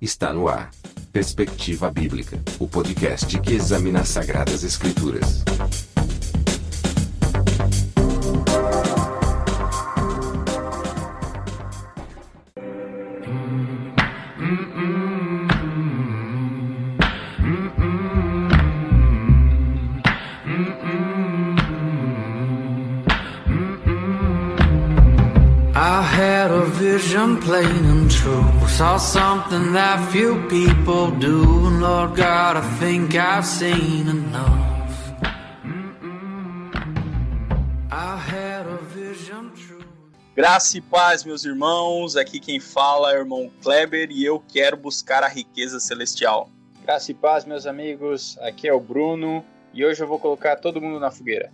Está no ar. Perspectiva Bíblica, o podcast que examina as Sagradas Escrituras. Saw something that few people do. And Lord God, I think I've seen enough. I had a vision true. Graça e paz, meus irmãos. Aqui quem fala é o irmão Kleber e eu quero buscar a riqueza celestial. Graça e paz, meus amigos. Aqui é o Bruno e hoje eu vou colocar todo mundo na fogueira.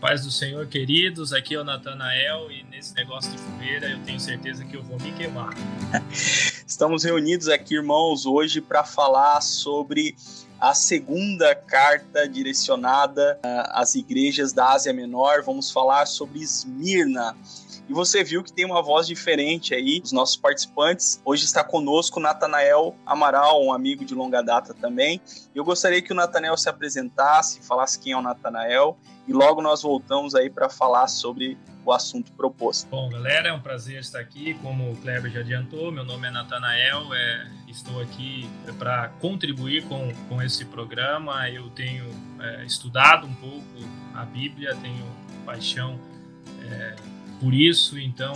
Paz do Senhor, queridos. Aqui é o Natanael e nesse negócio de fogueira eu tenho certeza que eu vou me queimar. Estamos reunidos aqui, irmãos, hoje para falar sobre a segunda carta direcionada ah, às igrejas da Ásia Menor. Vamos falar sobre Esmirna. E você viu que tem uma voz diferente aí, os nossos participantes. Hoje está conosco o Natanael Amaral, um amigo de longa data também. Eu gostaria que o Natanael se apresentasse, falasse quem é o Natanael, e logo nós voltamos aí para falar sobre o assunto proposto. Bom, galera, é um prazer estar aqui. Como o Kleber já adiantou, meu nome é Natanael, é, estou aqui para contribuir com, com esse programa. Eu tenho é, estudado um pouco a Bíblia, tenho paixão é, por isso, então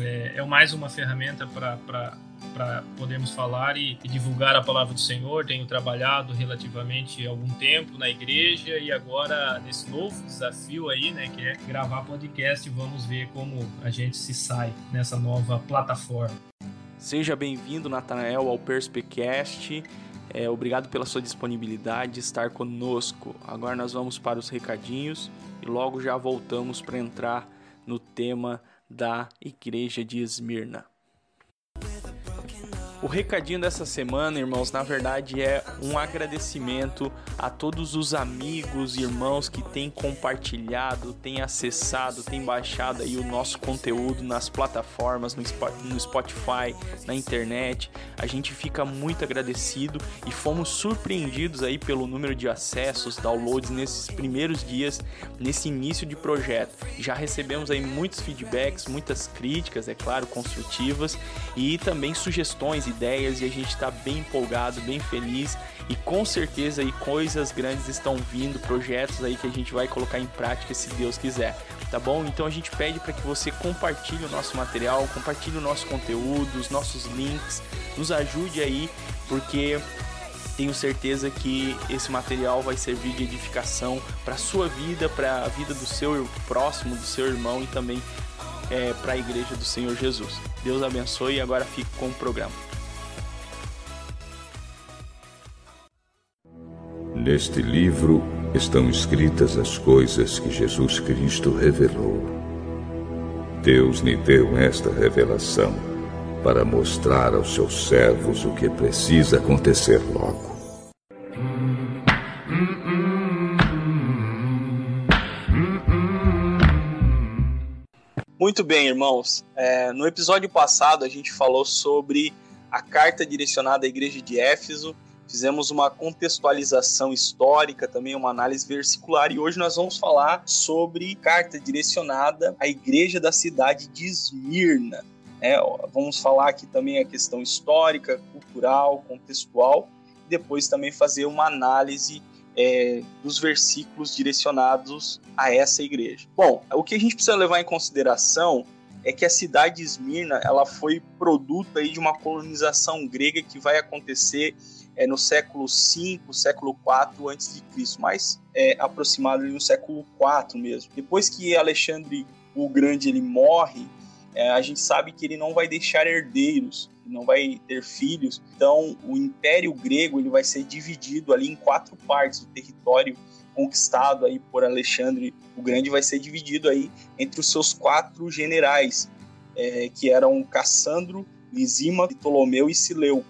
é, é mais uma ferramenta para para podermos falar e, e, divulgar a palavra do Senhor. Tenho trabalhado relativamente algum tempo na igreja e agora nesse novo desafio aí, né, que é gravar podcast. Vamos ver como a gente se sai nessa nova plataforma. Seja bem-vindo, Natanael, ao Perspecast. É, obrigado pela sua disponibilidade de estar conosco. Agora nós vamos para os recadinhos e logo já voltamos para entrar no tema da Igreja de Esmirna. O recadinho dessa semana, irmãos, na verdade é um agradecimento a todos os amigos irmãos que têm compartilhado, têm acessado, têm baixado aí o nosso conteúdo nas plataformas, no Spotify, na internet. A gente fica muito agradecido e fomos surpreendidos aí pelo número de acessos, downloads nesses primeiros dias, nesse início de projeto. Já recebemos aí muitos feedbacks, muitas críticas, é claro, construtivas e também sugestões ideias e a gente está bem empolgado, bem feliz e com certeza aí coisas grandes estão vindo, projetos aí que a gente vai colocar em prática se Deus quiser, tá bom? Então a gente pede para que você compartilhe o nosso material, compartilhe o nosso conteúdo, os nossos links, nos ajude aí, porque tenho certeza que esse material vai servir de edificação para sua vida, para a vida do seu próximo, do seu irmão e também é, para a igreja do Senhor Jesus. Deus abençoe e agora fique com o programa. Neste livro estão escritas as coisas que Jesus Cristo revelou. Deus lhe deu esta revelação para mostrar aos seus servos o que precisa acontecer logo. Muito bem, irmãos. É, no episódio passado a gente falou sobre a carta direcionada à igreja de Éfeso fizemos uma contextualização histórica, também uma análise versicular, e hoje nós vamos falar sobre carta direcionada à igreja da cidade de Esmirna. É, vamos falar aqui também a questão histórica, cultural, contextual, e depois também fazer uma análise é, dos versículos direcionados a essa igreja. Bom, o que a gente precisa levar em consideração é que a cidade de Esmirna ela foi produto aí de uma colonização grega que vai acontecer é, no século V, século IV antes de Cristo, mais é, aproximado no século IV mesmo. Depois que Alexandre o Grande ele morre, é, a gente sabe que ele não vai deixar herdeiros, não vai ter filhos. Então, o Império Grego ele vai ser dividido ali em quatro partes. O território conquistado aí por Alexandre o Grande vai ser dividido aí entre os seus quatro generais, é, que eram Cassandro, Lisímaco, Ptolomeu e Sileu.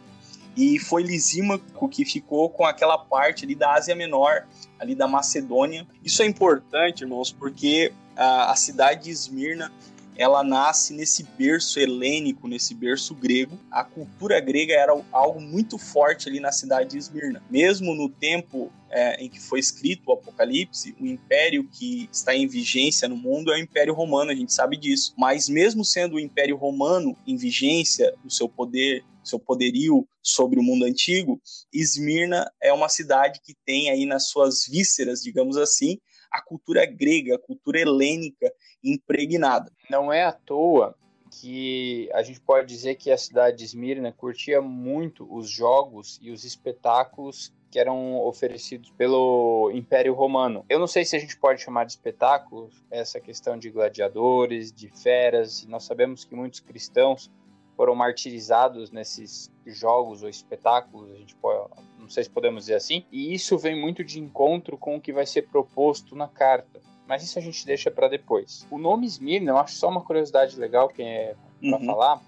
E foi Lisímaco que ficou com aquela parte ali da Ásia Menor, ali da Macedônia. Isso é importante, irmãos, porque a, a cidade de Esmirna ela nasce nesse berço helênico, nesse berço grego. A cultura grega era algo muito forte ali na cidade de Esmirna. Mesmo no tempo é, em que foi escrito o Apocalipse, o império que está em vigência no mundo é o Império Romano, a gente sabe disso. Mas mesmo sendo o Império Romano em vigência, o seu poder, seu poderio sobre o mundo antigo, Esmirna é uma cidade que tem aí nas suas vísceras, digamos assim, a cultura grega, a cultura helênica impregnada. Não é à toa que a gente pode dizer que a cidade de Esmirna curtia muito os jogos e os espetáculos que eram oferecidos pelo Império Romano. Eu não sei se a gente pode chamar de espetáculos essa questão de gladiadores, de feras, nós sabemos que muitos cristãos foram martirizados nesses jogos ou espetáculos, a gente pode, não sei se podemos dizer assim, e isso vem muito de encontro com o que vai ser proposto na carta. Mas isso a gente deixa para depois. O nome Esmirna, eu acho só uma curiosidade legal que é para uhum. falar,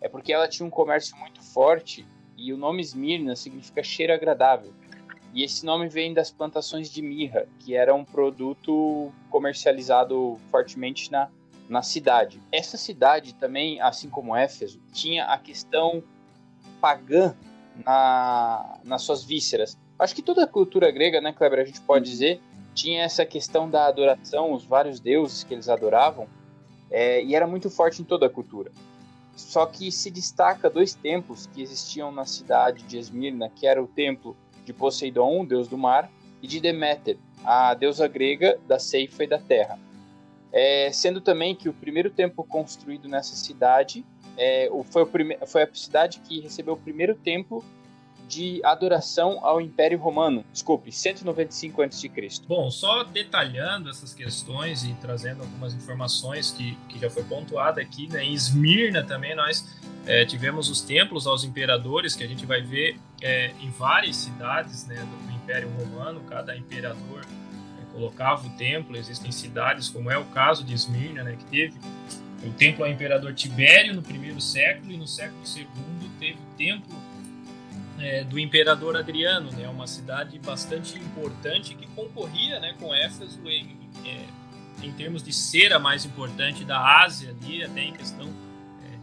é porque ela tinha um comércio muito forte e o nome Esmirna significa cheiro agradável. E esse nome vem das plantações de mirra, que era um produto comercializado fortemente na, na cidade. Essa cidade também, assim como Éfeso, tinha a questão pagã na, nas suas vísceras. Acho que toda a cultura grega, né, Kleber, a gente pode dizer, tinha essa questão da adoração, os vários deuses que eles adoravam, é, e era muito forte em toda a cultura. Só que se destaca dois templos que existiam na cidade de Esmirna, que era o templo de Poseidon, deus do mar, e de Deméter, a deusa grega da ceifa e da terra. É, sendo também que o primeiro templo construído nessa cidade é, foi, o prime foi a cidade que recebeu o primeiro templo de adoração ao Império Romano. Desculpe, 195 a.C. Bom, só detalhando essas questões e trazendo algumas informações que, que já foi pontuada aqui, né? em Esmirna também nós é, tivemos os templos aos imperadores, que a gente vai ver é, em várias cidades né, do, Império Romano, cada imperador é, colocava o templo, existem cidades, como é o caso de Esmirna, né, que teve o templo ao imperador Tibério no primeiro século, e no século segundo teve o templo é, do imperador Adriano, né, uma cidade bastante importante que concorria né, com Éfeso em, é, em termos de ser a mais importante da Ásia ali, até em questão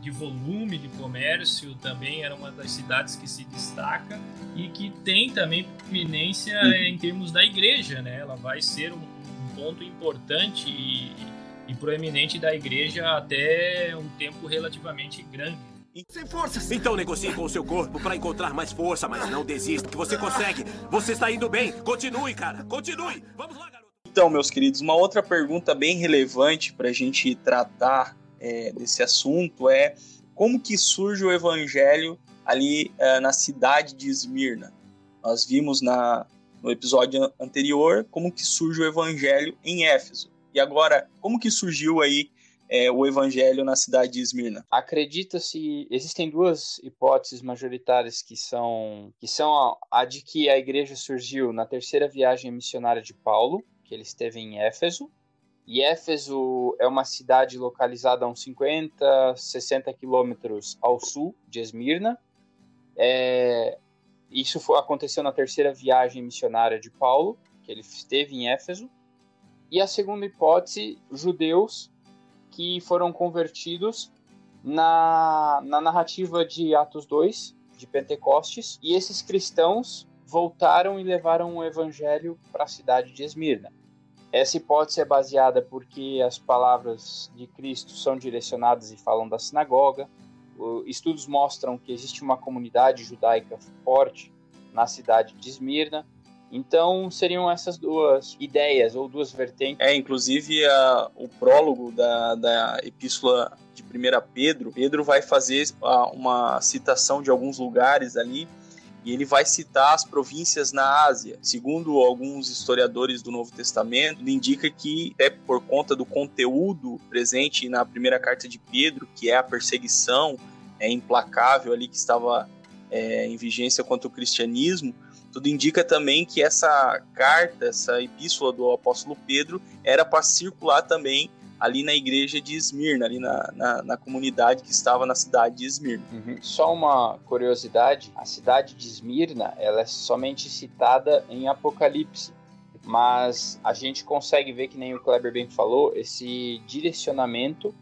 de volume de comércio também era uma das cidades que se destaca e que tem também prominência uhum. em termos da igreja, né? Ela vai ser um, um ponto importante e, e, proeminente da igreja até um tempo relativamente grande. Sem forças! Então negocie com o seu corpo para encontrar mais força, mas não desista, que você consegue. Você está indo bem. Continue, cara. Continue. Vamos lá, garoto. Então, meus queridos, uma outra pergunta bem relevante para a gente tratar é, desse assunto é como que surge o evangelho ali é, na cidade de Esmirna. Nós vimos na, no episódio anterior como que surge o evangelho em Éfeso. E agora, como que surgiu aí é, o evangelho na cidade de Esmirna? Acredita-se, existem duas hipóteses majoritárias que são, que são a, a de que a igreja surgiu na terceira viagem missionária de Paulo, que ele esteve em Éfeso, e Éfeso é uma cidade localizada a uns 50, 60 quilômetros ao sul de Esmirna. É, isso foi, aconteceu na terceira viagem missionária de Paulo, que ele esteve em Éfeso. E a segunda hipótese, judeus que foram convertidos na, na narrativa de Atos 2, de Pentecostes, e esses cristãos voltaram e levaram o evangelho para a cidade de Esmirna. Essa hipótese é baseada porque as palavras de Cristo são direcionadas e falam da sinagoga. Estudos mostram que existe uma comunidade judaica forte na cidade de Esmirna. Então, seriam essas duas ideias ou duas vertentes. É, inclusive a, o prólogo da, da epístola de 1 Pedro, Pedro vai fazer uma citação de alguns lugares ali e ele vai citar as províncias na Ásia. Segundo alguns historiadores do Novo Testamento, ele indica que, até por conta do conteúdo presente na primeira carta de Pedro, que é a perseguição é, implacável ali que estava é, em vigência contra o cristianismo, tudo indica também que essa carta, essa epístola do apóstolo Pedro, era para circular também ali na igreja de Esmirna, ali na, na, na, comunidade que estava na cidade de Esmirna. Uhum. Só uma curiosidade, a cidade de Esmirna, ela é somente citada em Apocalipse, mas a gente consegue ver, que nem o Kleber bem falou, esse direcionamento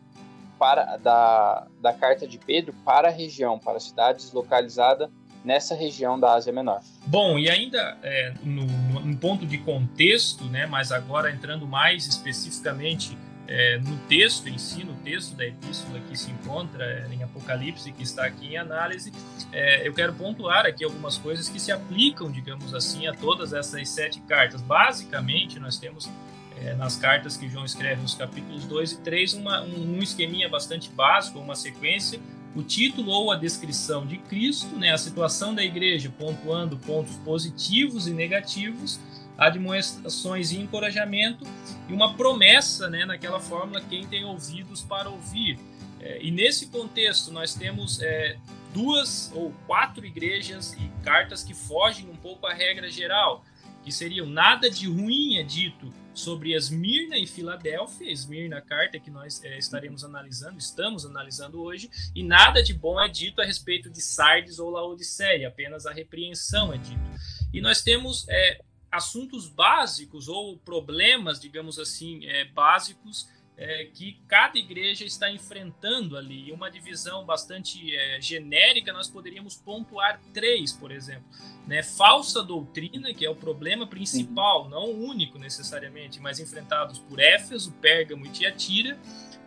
para da, da carta de Pedro para a região, para cidades localizadas nessa região da Ásia Menor. Bom, e ainda é, no, no, ponto de contexto, né, mas agora entrando mais especificamente é, no texto em si, no texto da epístola que se encontra é, em Apocalipse, que está aqui em análise, é, eu quero pontuar aqui algumas coisas que se aplicam, digamos assim, a todas essas sete cartas. Basicamente, nós temos é, nas cartas que João escreve nos capítulos 2 e 3 uma, um, um esqueminha bastante básico, uma sequência o título ou a descrição de Cristo, né, a situação da igreja, pontuando pontos positivos e negativos, admoestações e encorajamento, e uma promessa né, naquela fórmula: quem tem ouvidos para ouvir. É, e nesse contexto, nós temos é, duas ou quatro igrejas e cartas que fogem um pouco à regra geral, que seriam nada de ruim é dito sobre Esmirna e Filadélfia, Esmirna, a carta que nós é, estaremos analisando, estamos analisando hoje, e nada de bom é dito a respeito de Sardes ou Laodiceia, apenas a repreensão é dito. E nós temos é, assuntos básicos ou problemas, digamos assim, é, básicos é, que cada igreja está enfrentando ali. Uma divisão bastante é, genérica, nós poderíamos pontuar três, por exemplo. Né? Falsa doutrina, que é o problema principal, uhum. não único necessariamente, mas enfrentados por Éfeso, Pérgamo e Tiatira.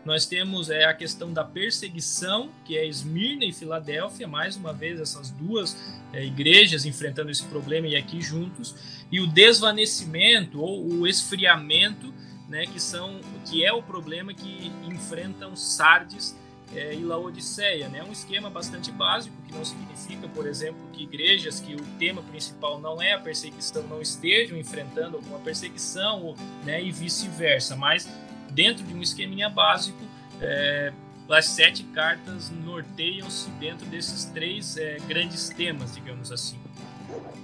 Nós temos é, a questão da perseguição, que é Esmirna e Filadélfia, mais uma vez essas duas é, igrejas enfrentando esse problema e aqui juntos, e o desvanecimento ou o esfriamento né, que são que é o problema que enfrentam Sardes é, e Laodiceia, né? Um esquema bastante básico que não significa, por exemplo, que igrejas que o tema principal não é a perseguição não estejam enfrentando alguma perseguição, né, e vice-versa, mas dentro de um esqueminha básico, é, as sete cartas norteiam-se dentro desses três é, grandes temas, digamos assim.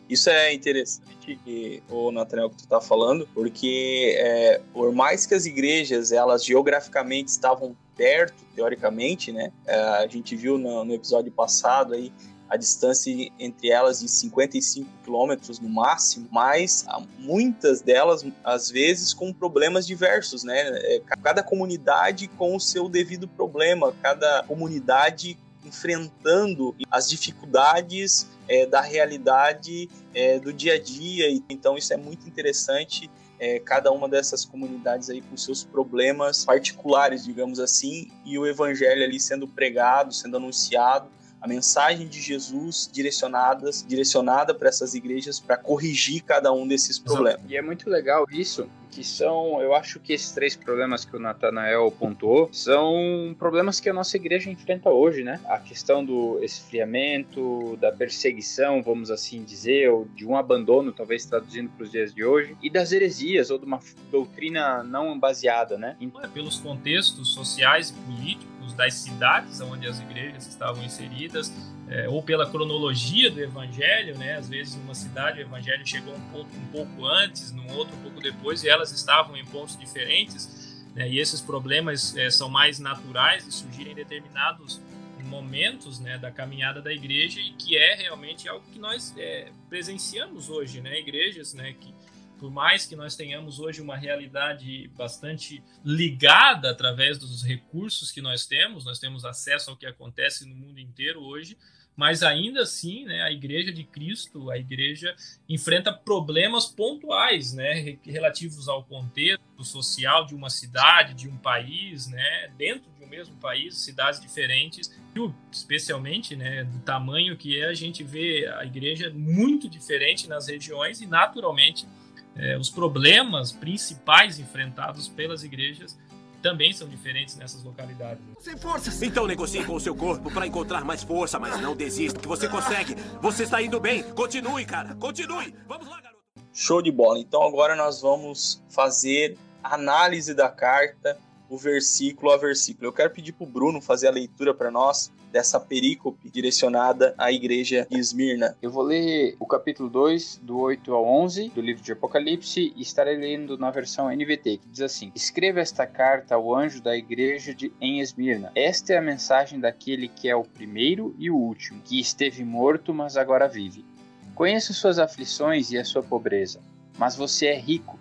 Isso é interessante, o Nathaniel, que tu está falando, porque é, por mais que as igrejas, elas geograficamente estavam perto, teoricamente, né? É, a gente viu no, no, episódio passado aí a distância entre elas de 55 quilômetros no máximo, mas muitas delas, às vezes, com problemas diversos, né? É, cada comunidade com o seu devido problema, cada comunidade enfrentando as dificuldades é, da realidade é, do dia a dia. Então isso é muito interessante. É, cada uma dessas comunidades aí com seus problemas particulares, digamos assim, e o evangelho ali sendo pregado, sendo anunciado, a mensagem de Jesus direcionadas, direcionada para essas igrejas para corrigir cada um desses problemas. E é muito legal isso, que são, eu acho que esses três problemas que o Natanael pontuou são problemas que a nossa igreja enfrenta hoje, né? A questão do esfriamento, da perseguição, vamos assim dizer, ou de um abandono, talvez traduzindo para os dias de hoje, e das heresias ou de uma doutrina não baseada, né? É pelos contextos sociais e políticos das cidades onde as igrejas estavam inseridas, é, ou pela cronologia do evangelho, né? Às vezes numa cidade o evangelho chegou um pouco, um pouco antes, num outro um pouco depois, e elas estavam em pontos diferentes. Né? E esses problemas é, são mais naturais de surgirem em determinados momentos né, da caminhada da igreja e que é realmente algo que nós é, presenciamos hoje, né? Igrejas, né? Que por mais que nós tenhamos hoje uma realidade bastante ligada através dos recursos que nós temos, nós temos acesso ao que acontece no mundo inteiro hoje, mas ainda assim, né, a Igreja de Cristo, a Igreja enfrenta problemas pontuais, né, relativos ao contexto social de uma cidade, de um país, né, dentro de um mesmo país, cidades diferentes, especialmente, né, do tamanho que é, a gente vê a Igreja muito diferente nas regiões e naturalmente é, os problemas principais enfrentados pelas igrejas também são diferentes nessas localidades. Sem forças! Então negocie com o seu corpo para encontrar mais força, mas não desista, que você consegue. Você está indo bem. Continue, cara. Continue. Vamos lá, garoto. Show de bola. Então agora nós vamos fazer análise da carta, o versículo a versículo. Eu quero pedir para o Bruno fazer a leitura para nós dessa perícope direcionada à igreja de Esmirna. Eu vou ler o capítulo 2, do 8 ao 11 do livro de Apocalipse e estarei lendo na versão NVT, que diz assim: Escreva esta carta ao anjo da igreja de, em Esmirna. Esta é a mensagem daquele que é o primeiro e o último, que esteve morto, mas agora vive. Conheço suas aflições e a sua pobreza, mas você é rico.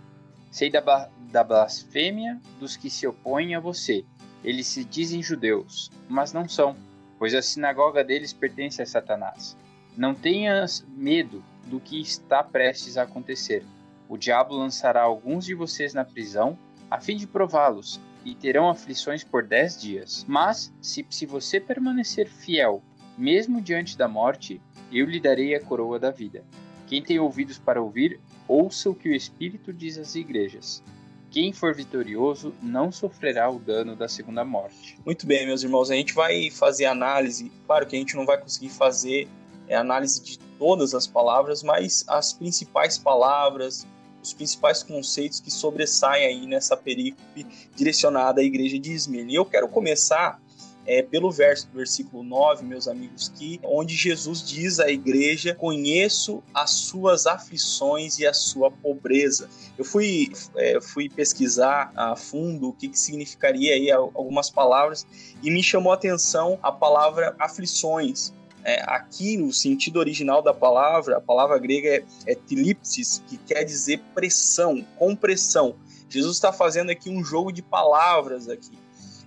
Sei da, da blasfêmia dos que se opõem a você Eles se dizem judeus, mas não são, pois a sinagoga deles pertence a Satanás. Não tenhas medo do que está prestes a acontecer. O diabo lançará alguns de vocês na prisão, a fim de prová-los, e terão aflições por dez dias. Mas, se, se você permanecer fiel, mesmo diante da morte, eu lhe darei a coroa da vida. Quem tem ouvidos para ouvir, ouça o que o Espírito diz às igrejas. Quem for vitorioso não sofrerá o dano da segunda morte. Muito bem, meus irmãos, a gente vai fazer análise. Claro que a gente não vai conseguir fazer é, análise de todas as palavras, mas as principais palavras, os principais conceitos que sobressaem aí nessa perícope direcionada à igreja de Esmirna. E eu quero começar é, pelo verso do versículo 9, meus amigos, que onde Jesus diz à igreja: Conheço as suas aflições e a sua pobreza. Eu fui, é, fui pesquisar a fundo o que, que significaria aí algumas palavras e me chamou a atenção a palavra aflições. É, aqui, no sentido original da palavra, a palavra grega é, é tilipsis, que quer dizer pressão, compressão. Jesus está fazendo aqui um jogo de palavras aqui.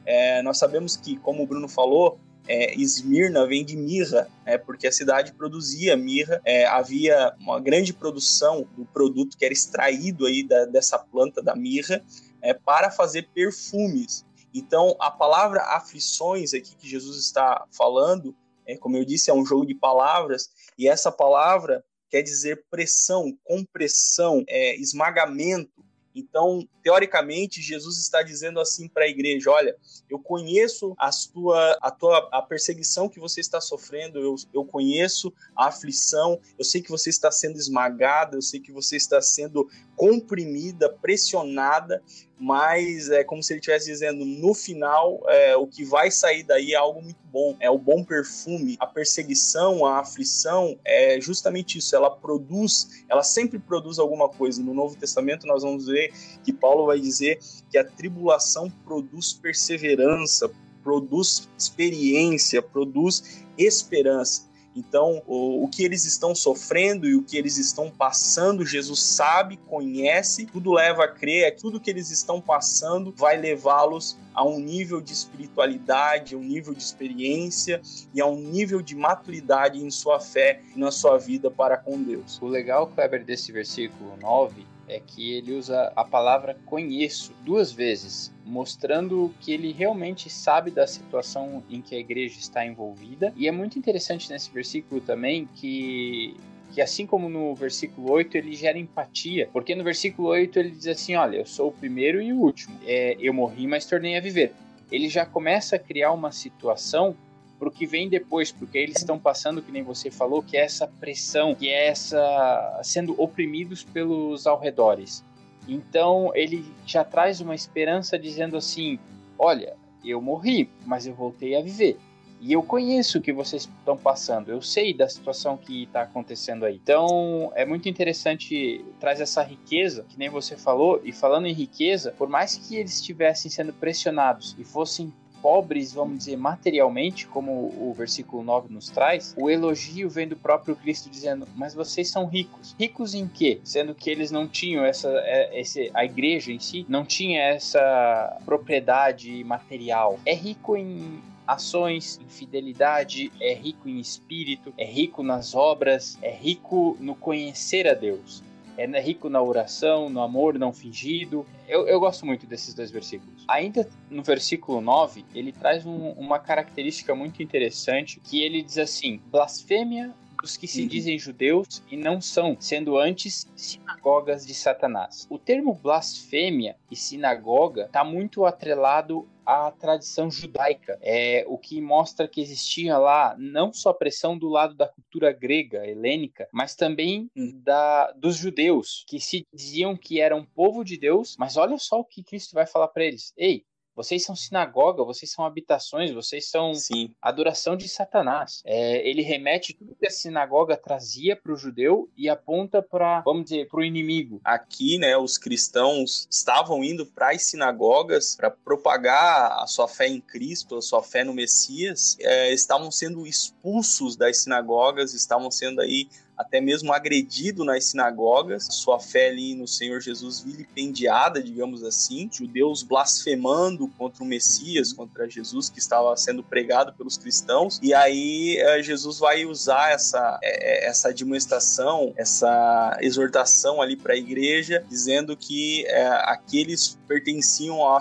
É, nós sabemos que, como o Bruno falou, é, Esmirna vem de mirra, é, porque a cidade produzia mirra, é, havia uma grande produção do produto que era extraído aí da, dessa planta da mirra é, para fazer perfumes. Então, a palavra aflições aqui que Jesus está falando, é, como eu disse, é um jogo de palavras, e essa palavra quer dizer pressão, compressão, é, esmagamento, então, teoricamente, Jesus está dizendo assim para a igreja: olha, eu conheço a tua, a tua a perseguição que você está sofrendo, eu, eu conheço a aflição, eu sei que você está sendo esmagada, eu sei que você está sendo comprimida, pressionada, mas é como se ele estivesse dizendo: no final, é, o que vai sair daí é algo muito bom, é o bom perfume. A perseguição, a aflição é justamente isso, ela produz, ela sempre produz alguma coisa. No Novo Testamento, nós vamos ver que Paulo vai dizer que a tribulação produz perseverança, produz experiência, produz esperança. Então, o, o, que eles estão sofrendo e o que eles estão passando, Jesus sabe, conhece, tudo leva a crer, que tudo que eles estão passando vai levá-los a um nível de espiritualidade, um nível de experiência e a um nível de maturidade em sua fé e na sua vida para com Deus. O legal, Kleber, desse versículo 9 é que ele usa a palavra conheço duas vezes, mostrando que ele realmente sabe da situação em que a igreja está envolvida. E é muito interessante nesse versículo também que que assim como no versículo 8 ele gera empatia, porque no versículo 8 ele diz assim: Olha, eu sou o primeiro e o último, é, eu morri, mas tornei a viver. Ele já começa a criar uma situação para o que vem depois, porque eles estão passando, que nem você falou, que é essa pressão, que é essa sendo oprimidos pelos alredores. Então ele já traz uma esperança dizendo assim: olha, eu morri, mas eu voltei a viver. E eu conheço o que vocês estão passando, eu sei da situação que está acontecendo aí. Então é muito interessante, traz essa riqueza, que nem você falou, e falando em riqueza, por mais que eles estivessem sendo pressionados e fossem pobres, vamos dizer, materialmente, como o versículo 9 nos traz, o elogio vem do próprio Cristo dizendo: Mas vocês são ricos. Ricos em quê? Sendo que eles não tinham essa. É, esse, a igreja em si não tinha essa propriedade material. É rico em ações, em fidelidade, é rico em espírito, é rico nas obras, é rico no conhecer a Deus é rico na oração, no amor não fingido. Eu, eu gosto muito desses dois versículos. Ainda no versículo 9, ele traz um, uma característica muito interessante que ele diz assim: blasfêmia dos que se uhum. dizem judeus e não são, sendo antes sinagogas de Satanás. O termo blasfêmia e sinagoga está muito atrelado à tradição judaica, é o que mostra que existia lá não só pressão do lado da cultura grega, helênica, mas também da dos judeus que se diziam que eram povo de Deus, mas olha só o que Cristo vai falar para eles: ei, vocês são sinagoga, vocês são habitações, vocês são Sim. adoração de Satanás. É, ele remete tudo que a sinagoga trazia para o judeu e aponta para, vamos dizer, para o inimigo. Aqui, né, os cristãos estavam indo para as sinagogas para propagar a sua fé em Cristo, a sua fé no Messias. É, estavam sendo expulsos das sinagogas, estavam sendo aí até mesmo agredido nas sinagogas, sua fé ali no Senhor Jesus vilipendiada, digamos assim, judeus blasfemando contra o Messias, contra Jesus que estava sendo pregado pelos cristãos, e aí eh, Jesus vai usar essa, eh, essa administração, essa exortação ali para a igreja, dizendo que é, aqueles pertenciam à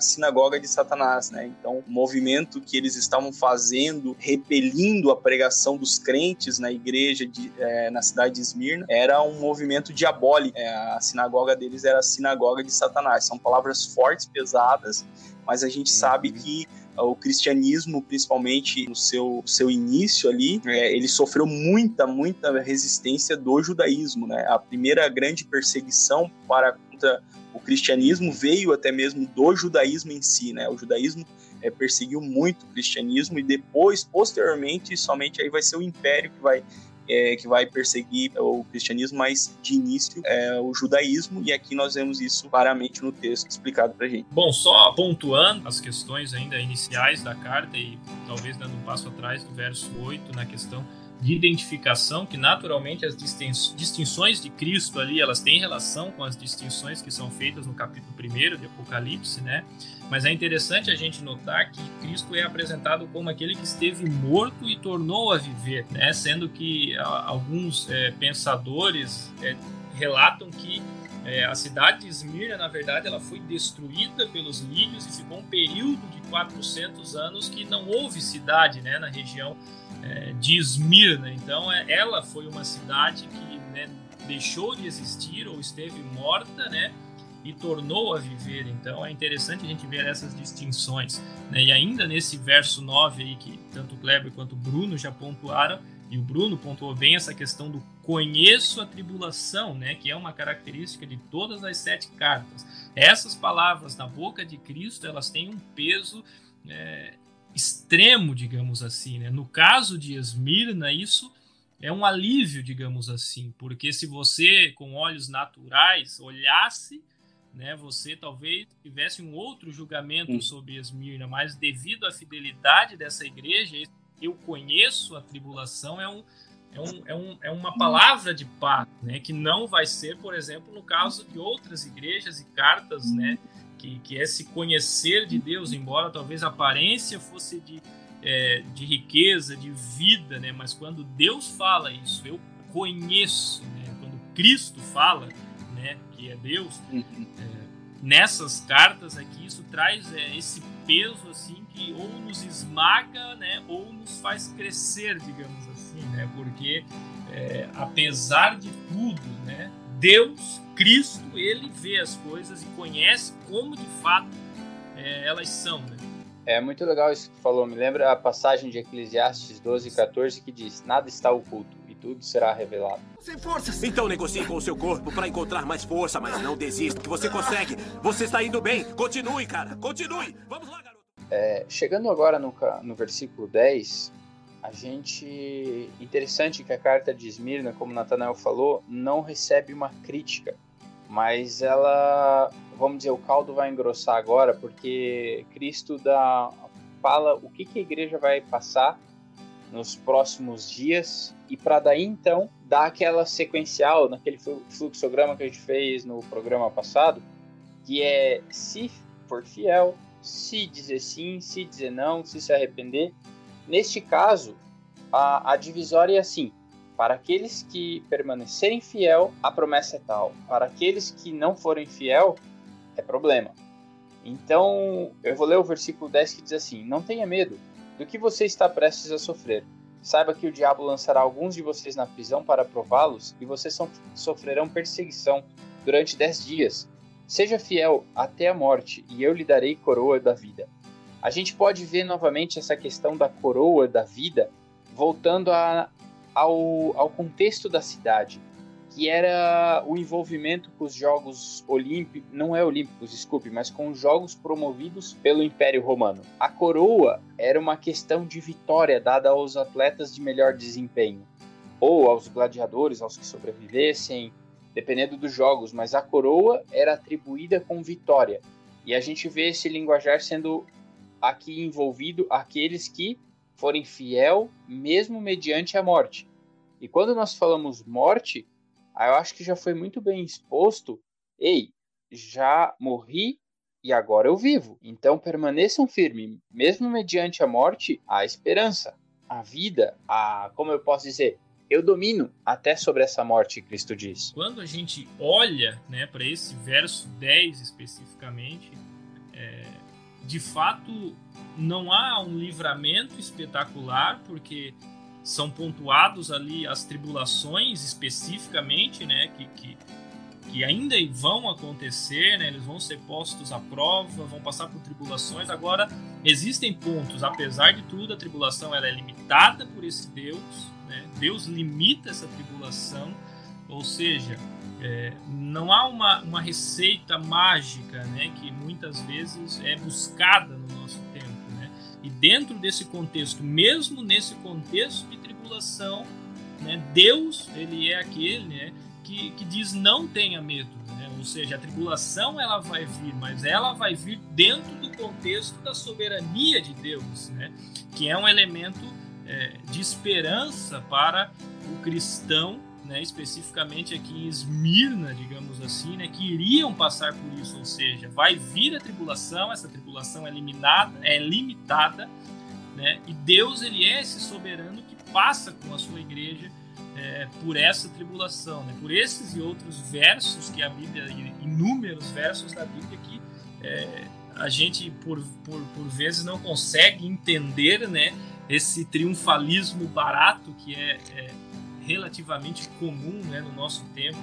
sinagoga de Satanás, né? Então, o movimento que eles estavam fazendo, repelindo a pregação dos crentes na igreja de, é, na cidade de Esmirna, era um movimento diabólico. É, a sinagoga deles era a sinagoga de Satanás. São palavras fortes, pesadas, mas a gente uhum. sabe que o cristianismo, principalmente no seu, seu início ali, é, ele sofreu muita, muita resistência do judaísmo, né? A primeira grande perseguição para contra o cristianismo veio até mesmo do judaísmo em si, né? O judaísmo é, perseguiu muito o cristianismo e depois, posteriormente, somente aí vai ser o império que vai é, que vai perseguir o cristianismo, mas de início é o judaísmo, e aqui nós vemos isso claramente no texto explicado para gente. Bom, só pontuando as questões ainda iniciais da carta e talvez dando um passo atrás do verso 8 na questão de identificação, que naturalmente as distinções de Cristo ali, elas têm relação com as distinções que são feitas no capítulo 1 de Apocalipse, né? Mas é interessante a gente notar que Cristo é apresentado como aquele que esteve morto e tornou a viver, né? Sendo que alguns é, pensadores é, relatam que é, a cidade de Esmirna, na verdade, ela foi destruída pelos líbios e ficou um período de 400 anos que não houve cidade né, na região é, de Esmirna. Então, é, ela foi uma cidade que né, deixou de existir ou esteve morta, né? E tornou a viver. Então, é interessante a gente ver essas distinções. Né? E ainda nesse verso 9 aí, que tanto o Kleber quanto o Bruno já pontuaram, e o Bruno pontuou bem essa questão do conheço a tribulação, né, que é uma característica de todas as sete cartas. Essas palavras na boca de Cristo, elas têm um peso é, extremo, digamos assim. Né? No caso de Esmirna, isso é um alívio, digamos assim, porque se você, com olhos naturais, olhasse, né, você talvez tivesse um outro julgamento sobre Esmirna, mas devido à fidelidade dessa igreja, eu conheço a tribulação é um, é, um, é, um, é uma palavra de paz, né, que não vai ser, por exemplo, no caso de outras igrejas e cartas, né, que, que é se conhecer de Deus, embora talvez a aparência fosse de, é, de riqueza, de vida, né? Mas quando Deus fala isso, eu conheço, né? Quando Cristo fala, né? Que é Deus, uhum. é, nessas cartas aqui isso traz é, esse peso assim que ou nos esmaga, né? Ou nos faz crescer, digamos assim, né? Porque é, apesar de tudo, né? Deus, Cristo, ele vê as coisas e conhece como de fato é, elas são. Né? É muito legal isso que tu falou. Me lembra a passagem de Eclesiastes 12, 14 que diz: Nada está oculto e tudo será revelado. Sem forças! Então negocie com o seu corpo para encontrar mais força, mas não desista, que você consegue. Você está indo bem. Continue, cara. Continue. Vamos lá, garoto. É, chegando agora no, no versículo 10, a gente. Interessante que a carta de Esmirna, como Natanael falou, não recebe uma crítica, mas ela. Vamos dizer, o caldo vai engrossar agora, porque Cristo dá, fala o que, que a igreja vai passar nos próximos dias e para daí então dar aquela sequencial naquele fluxograma que a gente fez no programa passado, que é se for fiel, se dizer sim, se dizer não, se se arrepender Neste caso, a, a divisória é assim: para aqueles que permanecerem fiel, a promessa é tal. Para aqueles que não forem fiel, é problema. Então, eu vou ler o versículo 10 que diz assim: Não tenha medo do que você está prestes a sofrer. Saiba que o diabo lançará alguns de vocês na prisão para prová-los e vocês sofrerão perseguição durante dez dias. Seja fiel até a morte e eu lhe darei coroa da vida a gente pode ver novamente essa questão da coroa da vida voltando a, ao, ao contexto da cidade, que era o envolvimento com os Jogos Olímpicos, não é Olímpicos, desculpe, mas com os Jogos promovidos pelo Império Romano. A coroa era uma questão de vitória dada aos atletas de melhor desempenho, ou aos gladiadores, aos que sobrevivessem, dependendo dos jogos, mas a coroa era atribuída com vitória. E a gente vê esse linguajar sendo aqui envolvido aqueles que forem fiel mesmo mediante a morte. E quando nós falamos morte, eu acho que já foi muito bem exposto. Ei, já morri e agora eu vivo. Então permaneçam firmes, mesmo mediante a morte, há esperança, a vida, a como eu posso dizer, eu domino até sobre essa morte, Cristo diz. Quando a gente olha né, para esse verso 10 especificamente, é, de fato não há um livramento espetacular, porque são pontuados ali as tribulações especificamente, né, que, que, que ainda vão acontecer, né, eles vão ser postos à prova, vão passar por tribulações. Agora, existem pontos, apesar de tudo, a tribulação ela é limitada por esse Deus, né? Deus limita essa tribulação, ou seja, é, não há uma, uma receita mágica né, que muitas vezes é buscada no nosso tempo. Né? E dentro desse contexto, mesmo nesse contexto de tribulação, né, Deus ele é aquele né, que, que diz não tenha medo. Né? Ou seja, a tribulação ela vai vir, mas ela vai vir dentro do contexto da soberania de Deus, né? que é um elemento é, de esperança para o cristão, né, especificamente aqui em Esmirna, digamos assim, né, que iriam passar por isso, ou seja, vai vir a tribulação, essa tribulação é, é limitada, né, e Deus ele é esse soberano que passa com a sua igreja é, por essa tribulação, né, por esses e outros versos que a Bíblia, inúmeros versos da Bíblia que é, a gente por, por, por vezes não consegue entender, né, esse triunfalismo barato que é, é relativamente comum né, no nosso tempo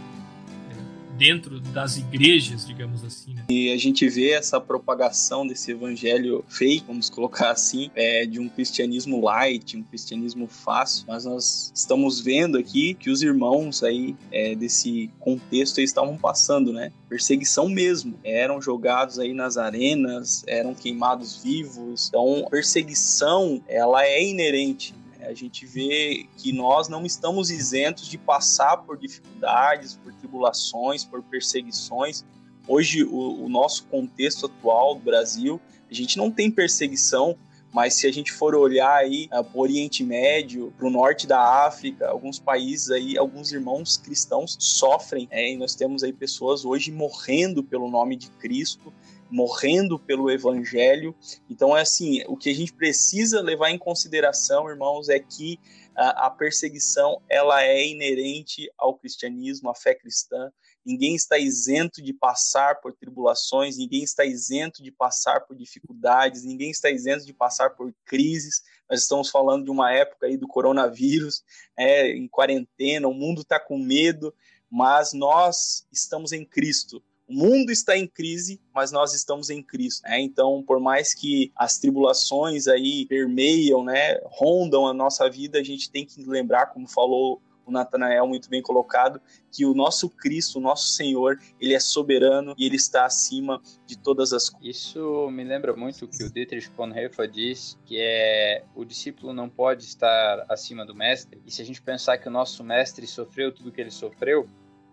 dentro das igrejas, digamos assim. Né? E a gente vê essa propagação desse evangelho fake, vamos colocar assim, é, de um cristianismo light, um cristianismo fácil, mas nós estamos vendo aqui que os irmãos aí é, desse contexto estavam passando, né? Perseguição mesmo. Eram jogados aí nas arenas, eram queimados vivos. Então, perseguição, ela é inerente a gente vê que nós não estamos isentos de passar por dificuldades, por tribulações, por perseguições. Hoje, o, o nosso contexto atual do Brasil, a gente não tem perseguição, mas se a gente for olhar aí uh, para o Oriente Médio, para o norte da África, alguns países aí, alguns irmãos cristãos sofrem, é, e nós temos aí pessoas hoje morrendo pelo nome de Cristo, morrendo pelo evangelho. Então é assim, o que a gente precisa levar em consideração, irmãos, é que a, perseguição ela é inerente ao cristianismo, à fé cristã. Ninguém está isento de passar por tribulações, ninguém está isento de passar por dificuldades, ninguém está isento de passar por crises. Nós estamos falando de uma época aí do coronavírus, é, em quarentena, o mundo está com medo, mas nós estamos em Cristo. O mundo está em crise, mas nós estamos em Cristo. Né? Então, por mais que as tribulações aí permeiam, né, rondam a nossa vida, a gente tem que lembrar, como falou o Natanael muito bem colocado, que o nosso Cristo, o nosso Senhor, ele é soberano e ele está acima de todas as coisas. Isso me lembra muito o que o Dietrich Bonhoeffer diz, que é o discípulo não pode estar acima do mestre. E se a gente pensar que o nosso mestre sofreu tudo o que ele sofreu,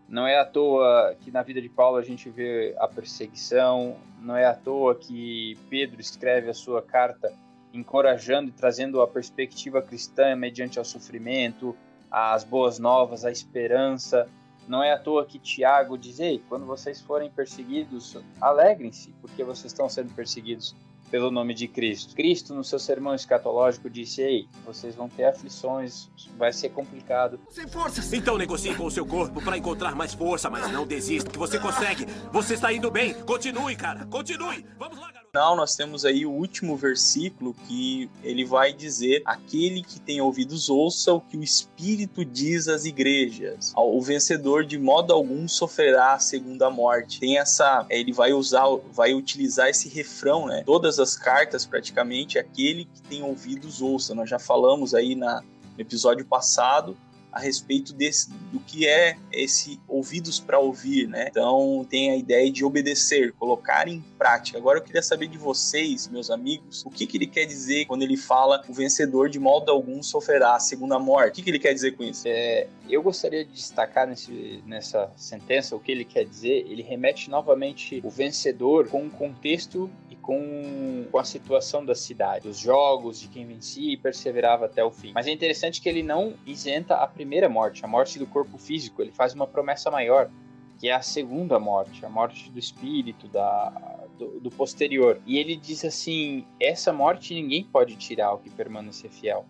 não é à toa que na vida de Paulo a gente vê a perseguição, não é à toa que Pedro escreve a sua carta encorajando e trazendo a perspectiva cristã mediante o sofrimento, as boas novas, a esperança. Não é à toa que Tiago diz: Ei, quando vocês forem perseguidos, alegrem-se, porque vocês estão sendo perseguidos pelo nome de Cristo. Cristo, no seu sermão escatológico, disse: Ei, vocês vão ter aflições, vai ser complicado. Sem forças! Então negocie com o seu corpo para encontrar mais força, mas não desista, que você consegue. Você está indo bem. Continue, cara. Continue. Vamos lá, garoto. Final, nós temos aí o último versículo que ele vai dizer: Aquele que tem ouvidos, ouça o que o Espírito diz às igrejas. O vencedor, de modo algum, sofrerá a segunda morte. Tem essa. Ele vai usar, vai utilizar esse refrão, né? Todas todas as cartas, praticamente, aquele que tem ouvidos ouça. Nós já falamos aí na, no episódio passado a respeito desse, do que é esse ouvidos para ouvir, né? Então tem a ideia de obedecer, colocar em prática. Agora eu queria saber de vocês, meus amigos, o que, que ele quer dizer quando ele fala o vencedor de modo algum sofrerá a segunda morte? O que, que ele quer dizer com isso? É, eu gostaria de destacar nesse, nessa sentença o que ele quer dizer. Ele remete novamente o vencedor com um contexto com, com a situação da cidade, os jogos de quem vencia e perseverava até o fim. Mas é interessante que ele não isenta a primeira morte, a morte do corpo físico. Ele faz uma promessa maior, que é a segunda morte, a morte do espírito, da, do, do, posterior. E ele diz assim: essa morte ninguém pode tirar o que permanecer fiel.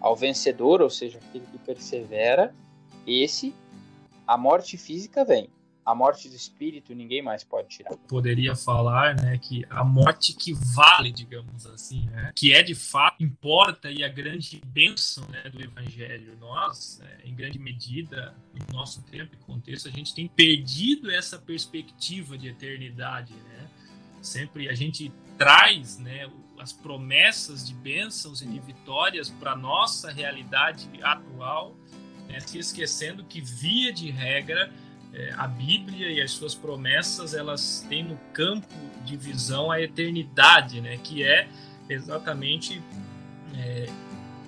Ao vencedor, ou seja, aquele que persevera, esse, a morte física vem a morte do espírito ninguém mais pode tirar. Poderia falar, né, que a morte que vale, digamos assim, né, que é de fato importa e a grande bênção né, do evangelho. Nós, né, em grande medida, no nosso tempo e contexto, a gente tem perdido essa perspectiva de eternidade, né? Sempre a gente traz, né, as promessas de bênçãos e de vitórias para nossa realidade atual, né, se esquecendo que via de regra é, a Bíblia e as suas promessas elas têm no campo de visão a eternidade, né? Que é exatamente é,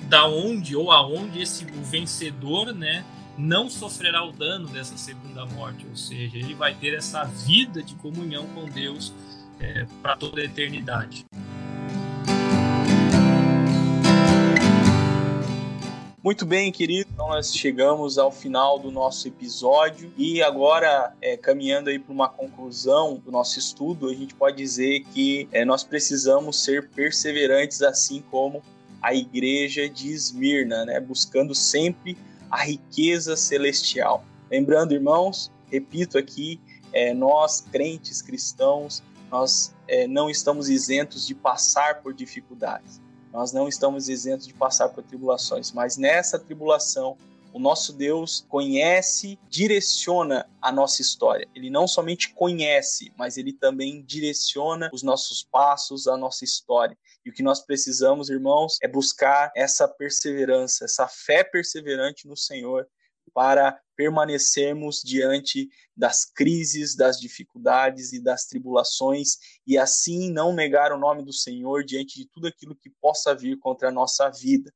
da onde ou aonde esse o vencedor, né? Não sofrerá o dano dessa segunda morte, ou seja, ele vai ter essa vida de comunhão com Deus é, para toda a eternidade. Muito bem, querido. Então nós chegamos ao final do nosso episódio e agora, é, caminhando aí para uma conclusão do nosso estudo, a gente pode dizer que é, nós precisamos ser perseverantes, assim como a igreja de Esmirna, né? buscando sempre a riqueza celestial. Lembrando, irmãos, repito aqui, é, nós crentes cristãos, nós é, não estamos isentos de passar por dificuldades nós não estamos isentos de passar por tribulações, mas nessa tribulação, o nosso Deus conhece, direciona a nossa história. Ele não somente conhece, mas ele também direciona os nossos passos, a nossa história. E o que nós precisamos, irmãos, é buscar essa perseverança, essa fé perseverante no Senhor, para permanecermos diante das crises, das dificuldades e das tribulações e assim não negar o nome do Senhor diante de tudo aquilo que possa vir contra a nossa vida.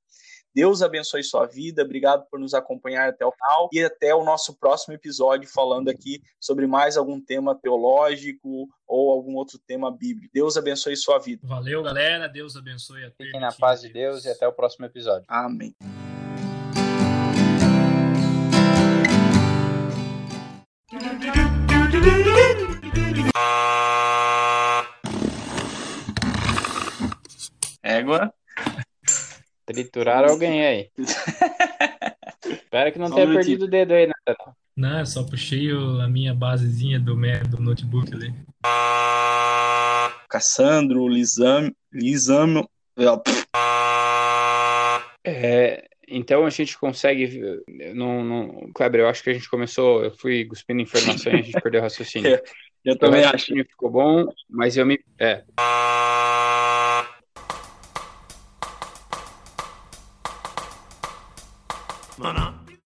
Deus abençoe sua vida, obrigado por nos acompanhar até o final e até o nosso próximo episódio falando aqui sobre mais algum tema teológico ou algum outro tema bíblico. Deus abençoe sua vida. Valeu, galera. Deus abençoe a todos. Fiquem na paz de Deus e até o próximo episódio. Amém. Égua. Triturar alguém aí. Espero que não só tenha um perdido o dedo aí, né? Não, só puxei a minha basezinha do, do notebook ali. Cassandro, Lisam, Lisamo. É, então a gente consegue. Não, não, Kleber, eu acho que a gente começou. Eu fui cuspindo informações e a gente perdeu o raciocínio. eu, eu também então, acho. Ficou bom, mas eu me. É. Mana.